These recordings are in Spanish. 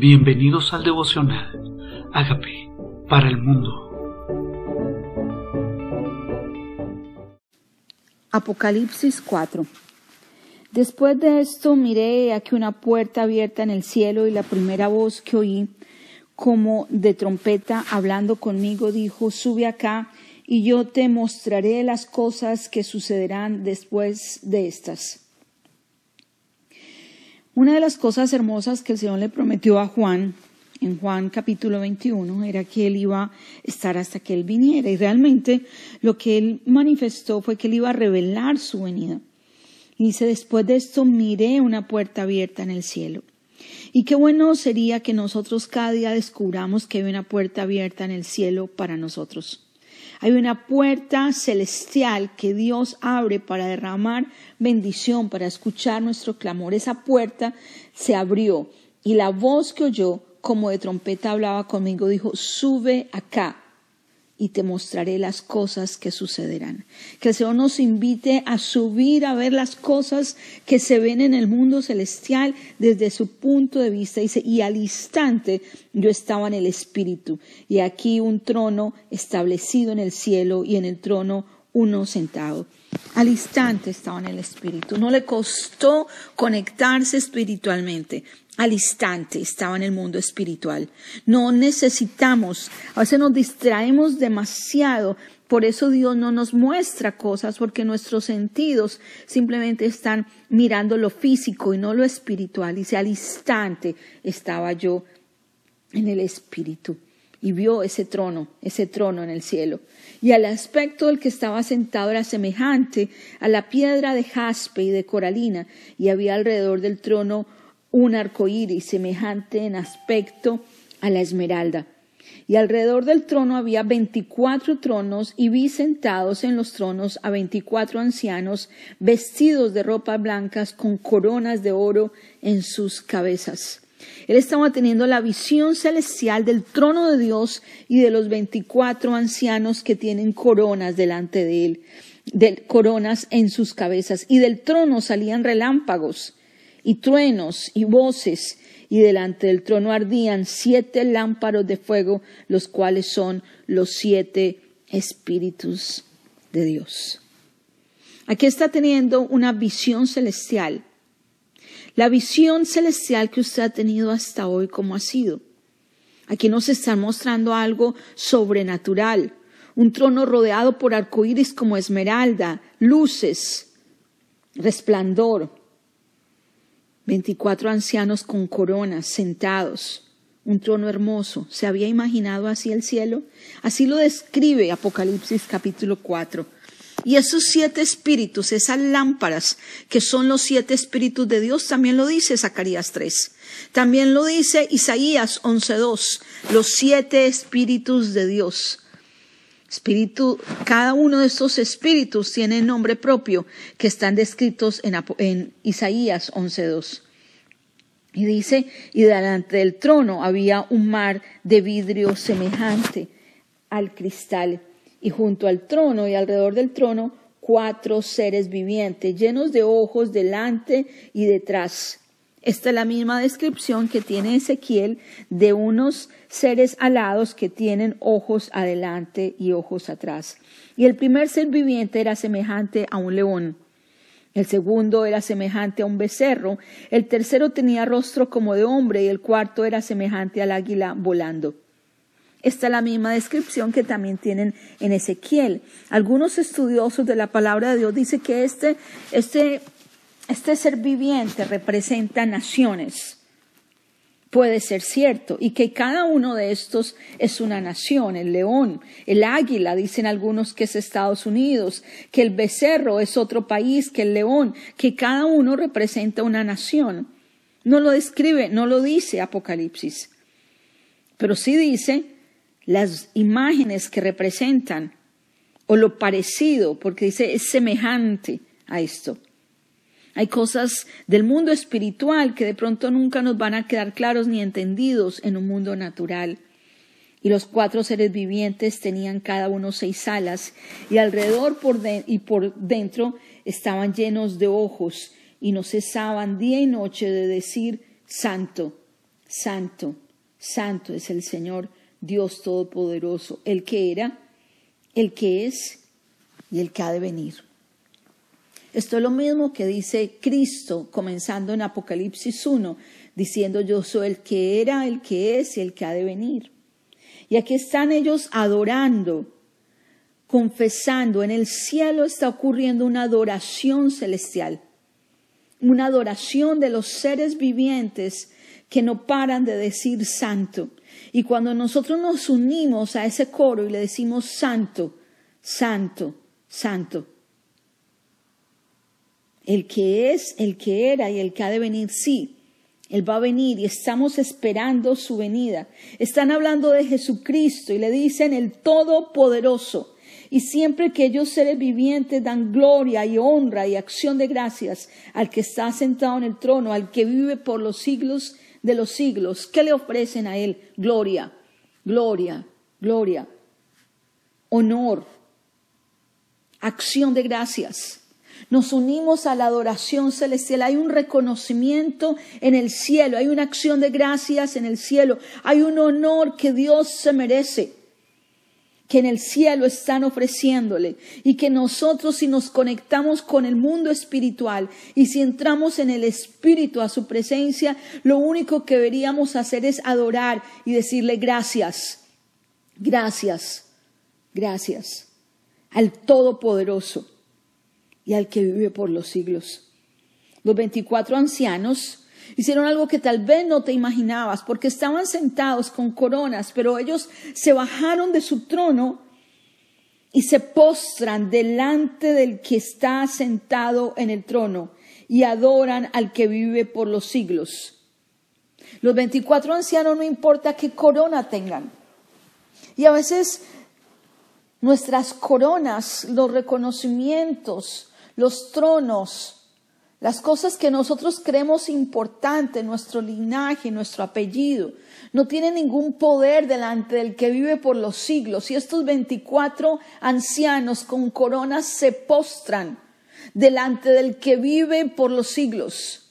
Bienvenidos al devocional. Hágame para el mundo. Apocalipsis 4. Después de esto miré aquí una puerta abierta en el cielo y la primera voz que oí como de trompeta hablando conmigo dijo, sube acá y yo te mostraré las cosas que sucederán después de estas. Una de las cosas hermosas que el Señor le prometió a Juan en Juan capítulo 21 era que él iba a estar hasta que él viniera y realmente lo que él manifestó fue que él iba a revelar su venida. Y dice, después de esto miré una puerta abierta en el cielo. Y qué bueno sería que nosotros cada día descubramos que hay una puerta abierta en el cielo para nosotros. Hay una puerta celestial que Dios abre para derramar bendición, para escuchar nuestro clamor. Esa puerta se abrió y la voz que oyó como de trompeta hablaba conmigo, dijo, sube acá y te mostraré las cosas que sucederán. Que el Señor nos invite a subir a ver las cosas que se ven en el mundo celestial desde su punto de vista. Dice, y al instante yo estaba en el Espíritu, y aquí un trono establecido en el cielo y en el trono uno sentado. Al instante estaba en el Espíritu. No le costó conectarse espiritualmente al instante estaba en el mundo espiritual. No necesitamos, a veces nos distraemos demasiado, por eso Dios no nos muestra cosas, porque nuestros sentidos simplemente están mirando lo físico y no lo espiritual. Dice, al instante estaba yo en el espíritu y vio ese trono, ese trono en el cielo. Y al aspecto del que estaba sentado era semejante a la piedra de jaspe y de coralina, y había alrededor del trono un arco iris semejante en aspecto a la esmeralda. Y alrededor del trono había veinticuatro tronos, y vi sentados en los tronos a veinticuatro ancianos, vestidos de ropas blancas, con coronas de oro en sus cabezas. Él estaba teniendo la visión celestial del trono de Dios y de los veinticuatro ancianos que tienen coronas delante de él, de coronas en sus cabezas, y del trono salían relámpagos y truenos y voces, y delante del trono ardían siete lámparos de fuego, los cuales son los siete espíritus de Dios. Aquí está teniendo una visión celestial. La visión celestial que usted ha tenido hasta hoy, ¿cómo ha sido? Aquí nos está mostrando algo sobrenatural. Un trono rodeado por arcoíris como esmeralda, luces, resplandor, Veinticuatro ancianos con coronas sentados, un trono hermoso. ¿Se había imaginado así el cielo? Así lo describe Apocalipsis capítulo 4. Y esos siete espíritus, esas lámparas que son los siete espíritus de Dios, también lo dice Zacarías 3. También lo dice Isaías 11.2, los siete espíritus de Dios. Espíritu, cada uno de estos espíritus tiene nombre propio que están descritos en, en Isaías 11.2. Y dice, y delante del trono había un mar de vidrio semejante al cristal, y junto al trono y alrededor del trono cuatro seres vivientes, llenos de ojos delante y detrás, esta es la misma descripción que tiene Ezequiel de unos seres alados que tienen ojos adelante y ojos atrás. Y el primer ser viviente era semejante a un león. El segundo era semejante a un becerro. El tercero tenía rostro como de hombre y el cuarto era semejante al águila volando. Esta es la misma descripción que también tienen en Ezequiel. Algunos estudiosos de la palabra de Dios dicen que este, este este ser viviente representa naciones. Puede ser cierto, y que cada uno de estos es una nación, el león, el águila, dicen algunos que es Estados Unidos, que el becerro es otro país, que el león, que cada uno representa una nación. No lo describe, no lo dice Apocalipsis, pero sí dice las imágenes que representan o lo parecido, porque dice es semejante a esto. Hay cosas del mundo espiritual que de pronto nunca nos van a quedar claros ni entendidos en un mundo natural. Y los cuatro seres vivientes tenían cada uno seis alas, y alrededor y por dentro estaban llenos de ojos, y no cesaban día y noche de decir, Santo, santo, santo es el Señor Dios Todopoderoso, el que era, el que es y el que ha de venir. Esto es lo mismo que dice Cristo comenzando en Apocalipsis 1, diciendo yo soy el que era, el que es y el que ha de venir. Y aquí están ellos adorando, confesando. En el cielo está ocurriendo una adoración celestial, una adoración de los seres vivientes que no paran de decir santo. Y cuando nosotros nos unimos a ese coro y le decimos santo, santo, santo, el que es, el que era y el que ha de venir, sí, Él va a venir y estamos esperando su venida. Están hablando de Jesucristo y le dicen el Todopoderoso. Y siempre que ellos seres vivientes dan gloria y honra y acción de gracias al que está sentado en el trono, al que vive por los siglos de los siglos, ¿qué le ofrecen a Él? Gloria, gloria, gloria, honor, acción de gracias. Nos unimos a la adoración celestial. Hay un reconocimiento en el cielo, hay una acción de gracias en el cielo, hay un honor que Dios se merece que en el cielo están ofreciéndole y que nosotros si nos conectamos con el mundo espiritual y si entramos en el espíritu a su presencia, lo único que deberíamos hacer es adorar y decirle gracias, gracias, gracias al Todopoderoso y al que vive por los siglos. Los veinticuatro ancianos Hicieron algo que tal vez no te imaginabas, porque estaban sentados con coronas, pero ellos se bajaron de su trono y se postran delante del que está sentado en el trono y adoran al que vive por los siglos. Los 24 ancianos no importa qué corona tengan. Y a veces nuestras coronas, los reconocimientos, los tronos, las cosas que nosotros creemos importantes, nuestro linaje, nuestro apellido, no tienen ningún poder delante del que vive por los siglos. Y estos 24 ancianos con coronas se postran delante del que vive por los siglos.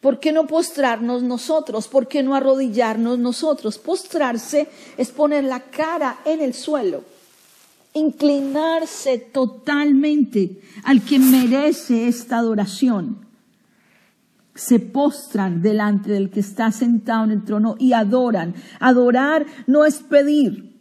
¿Por qué no postrarnos nosotros? ¿Por qué no arrodillarnos nosotros? Postrarse es poner la cara en el suelo inclinarse totalmente al que merece esta adoración. Se postran delante del que está sentado en el trono y adoran. Adorar no es pedir.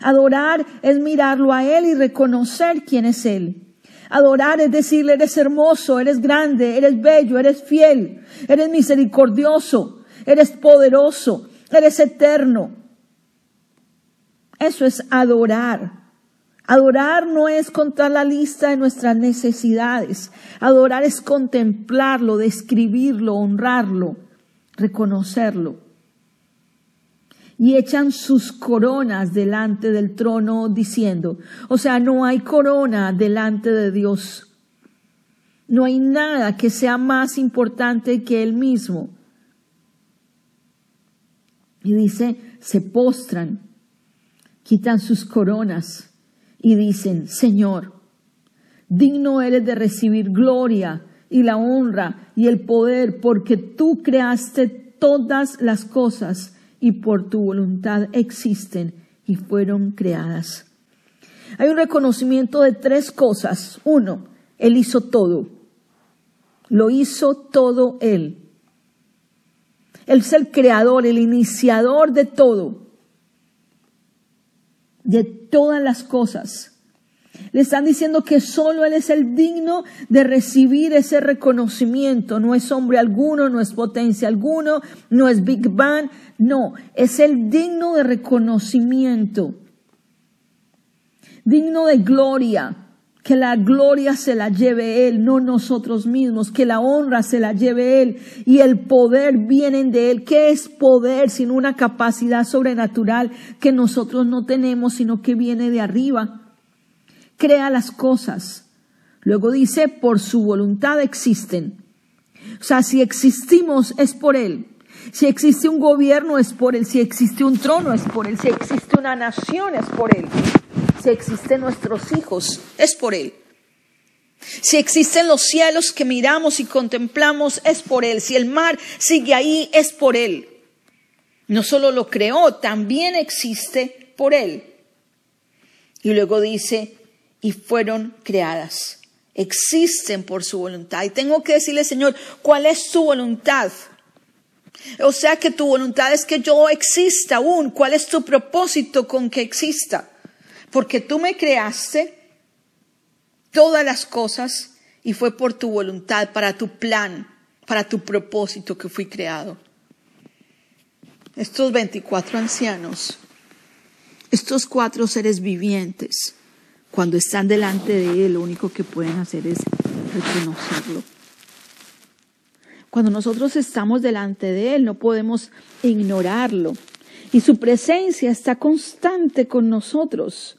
Adorar es mirarlo a Él y reconocer quién es Él. Adorar es decirle, eres hermoso, eres grande, eres bello, eres fiel, eres misericordioso, eres poderoso, eres eterno. Eso es adorar. Adorar no es contar la lista de nuestras necesidades. Adorar es contemplarlo, describirlo, honrarlo, reconocerlo. Y echan sus coronas delante del trono diciendo, o sea, no hay corona delante de Dios. No hay nada que sea más importante que Él mismo. Y dice, se postran, quitan sus coronas y dicen, Señor, digno eres de recibir gloria y la honra y el poder, porque tú creaste todas las cosas y por tu voluntad existen y fueron creadas. Hay un reconocimiento de tres cosas. Uno, Él hizo todo. Lo hizo todo Él. Él es el creador, el iniciador de todo de todas las cosas. Le están diciendo que solo Él es el digno de recibir ese reconocimiento. No es hombre alguno, no es potencia alguno, no es Big Bang, no, es el digno de reconocimiento, digno de gloria que la gloria se la lleve Él, no nosotros mismos, que la honra se la lleve Él y el poder viene de Él. ¿Qué es poder sin una capacidad sobrenatural que nosotros no tenemos, sino que viene de arriba? Crea las cosas. Luego dice, por su voluntad existen. O sea, si existimos es por Él. Si existe un gobierno es por Él. Si existe un trono es por Él. Si existe una nación es por Él si existen nuestros hijos, es por Él. Si existen los cielos que miramos y contemplamos, es por Él. Si el mar sigue ahí, es por Él. No solo lo creó, también existe por Él. Y luego dice, y fueron creadas. Existen por su voluntad. Y tengo que decirle, Señor, ¿cuál es su voluntad? O sea que tu voluntad es que yo exista aún. ¿Cuál es tu propósito con que exista? Porque tú me creaste todas las cosas y fue por tu voluntad, para tu plan, para tu propósito que fui creado. Estos 24 ancianos, estos cuatro seres vivientes, cuando están delante de Él, lo único que pueden hacer es reconocerlo. Cuando nosotros estamos delante de Él, no podemos ignorarlo. Y su presencia está constante con nosotros.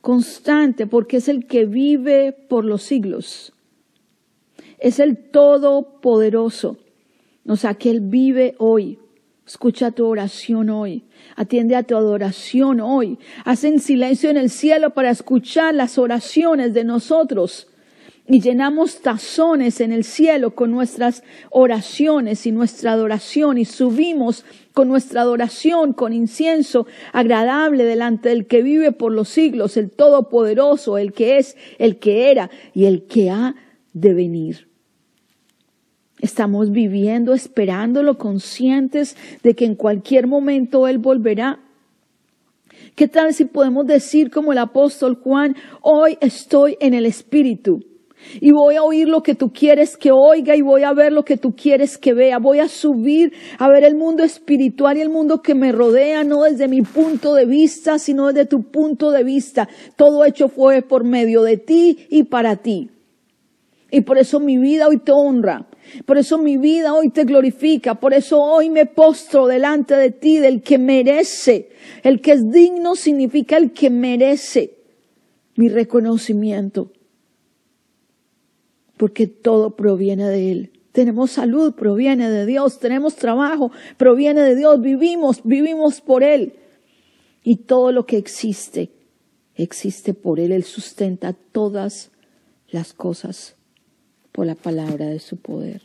Constante porque es el que vive por los siglos. Es el Todopoderoso. O sea, que Él vive hoy. Escucha tu oración hoy. Atiende a tu adoración hoy. Hacen silencio en el cielo para escuchar las oraciones de nosotros y llenamos tazones en el cielo con nuestras oraciones y nuestra adoración y subimos con nuestra adoración con incienso agradable delante del que vive por los siglos, el Todopoderoso, el que es, el que era y el que ha de venir. Estamos viviendo, esperándolo, conscientes de que en cualquier momento Él volverá. ¿Qué tal si podemos decir como el apóstol Juan, hoy estoy en el Espíritu? Y voy a oír lo que tú quieres que oiga y voy a ver lo que tú quieres que vea. Voy a subir a ver el mundo espiritual y el mundo que me rodea, no desde mi punto de vista, sino desde tu punto de vista. Todo hecho fue por medio de ti y para ti. Y por eso mi vida hoy te honra. Por eso mi vida hoy te glorifica. Por eso hoy me postro delante de ti, del que merece. El que es digno significa el que merece mi reconocimiento porque todo proviene de Él. Tenemos salud, proviene de Dios. Tenemos trabajo, proviene de Dios. Vivimos, vivimos por Él. Y todo lo que existe, existe por Él. Él sustenta todas las cosas por la palabra de su poder.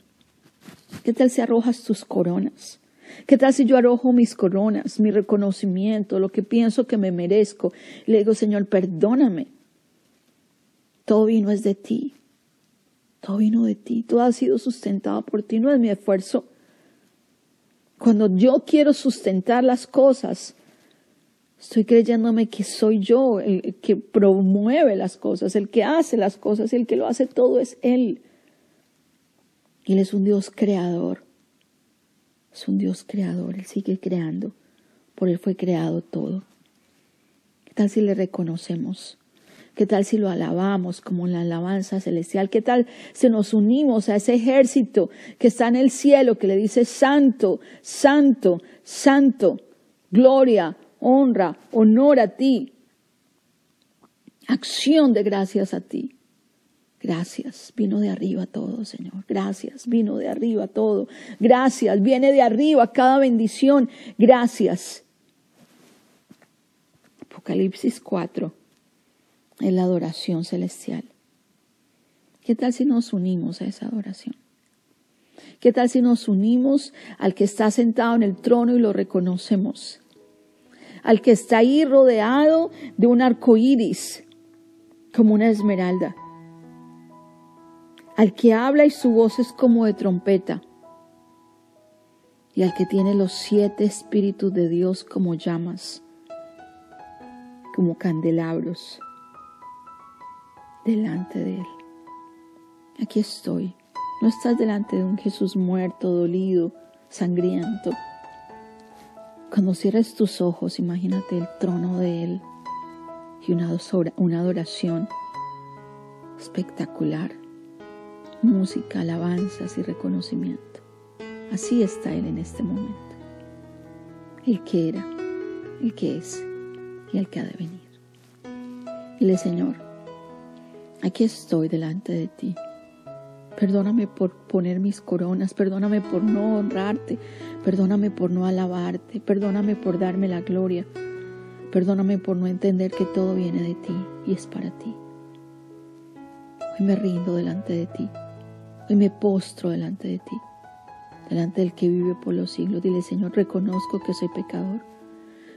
¿Qué tal si arrojas tus coronas? ¿Qué tal si yo arrojo mis coronas, mi reconocimiento, lo que pienso que me merezco? Le digo, Señor, perdóname. Todo vino es de ti. Todo vino de ti, todo ha sido sustentado por ti, no es mi esfuerzo. Cuando yo quiero sustentar las cosas, estoy creyéndome que soy yo el que promueve las cosas, el que hace las cosas, el que lo hace todo es Él. Él es un Dios creador. Es un Dios creador, Él sigue creando. Por Él fue creado todo. ¿Qué tal si le reconocemos? ¿Qué tal si lo alabamos como en la alabanza celestial? ¿Qué tal si nos unimos a ese ejército que está en el cielo, que le dice santo, santo, santo, gloria, honra, honor a ti, acción de gracias a ti? Gracias, vino de arriba todo, Señor. Gracias, vino de arriba todo. Gracias, viene de arriba cada bendición. Gracias. Apocalipsis 4 en la adoración celestial. ¿Qué tal si nos unimos a esa adoración? ¿Qué tal si nos unimos al que está sentado en el trono y lo reconocemos? Al que está ahí rodeado de un arco iris, como una esmeralda. Al que habla y su voz es como de trompeta. Y al que tiene los siete espíritus de Dios como llamas, como candelabros delante de Él. Aquí estoy. No estás delante de un Jesús muerto, dolido, sangriento. Cuando cierres tus ojos, imagínate el trono de Él y una, adoración espectacular. Música, alabanzas y reconocimiento. Así está Él en este momento. El que era, el que es y el que ha de venir. Dile, Señor, aquí estoy delante de ti. Perdóname por poner mis coronas, perdóname por no honrarte, perdóname por no alabarte, perdóname por darme la gloria, perdóname por no entender que todo viene de ti y es para ti. Hoy me rindo delante de ti. Hoy me postro delante de ti, delante del que vive por los siglos. Dile, Señor, reconozco que soy pecador,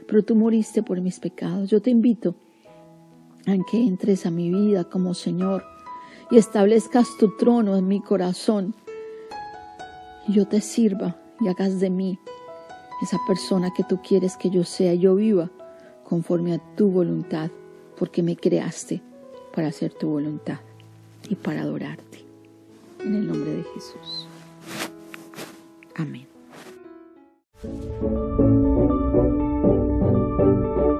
pero tú moriste por mis pecados. Yo te invito a que entres a mi vida como Señor y establezcas tu trono en mi corazón. Y yo te sirva y hagas de mí esa persona que tú quieres que yo sea. Yo viva conforme a tu voluntad, porque me creaste para hacer tu voluntad y para adorarte. En el nombre de Jesús. Amén.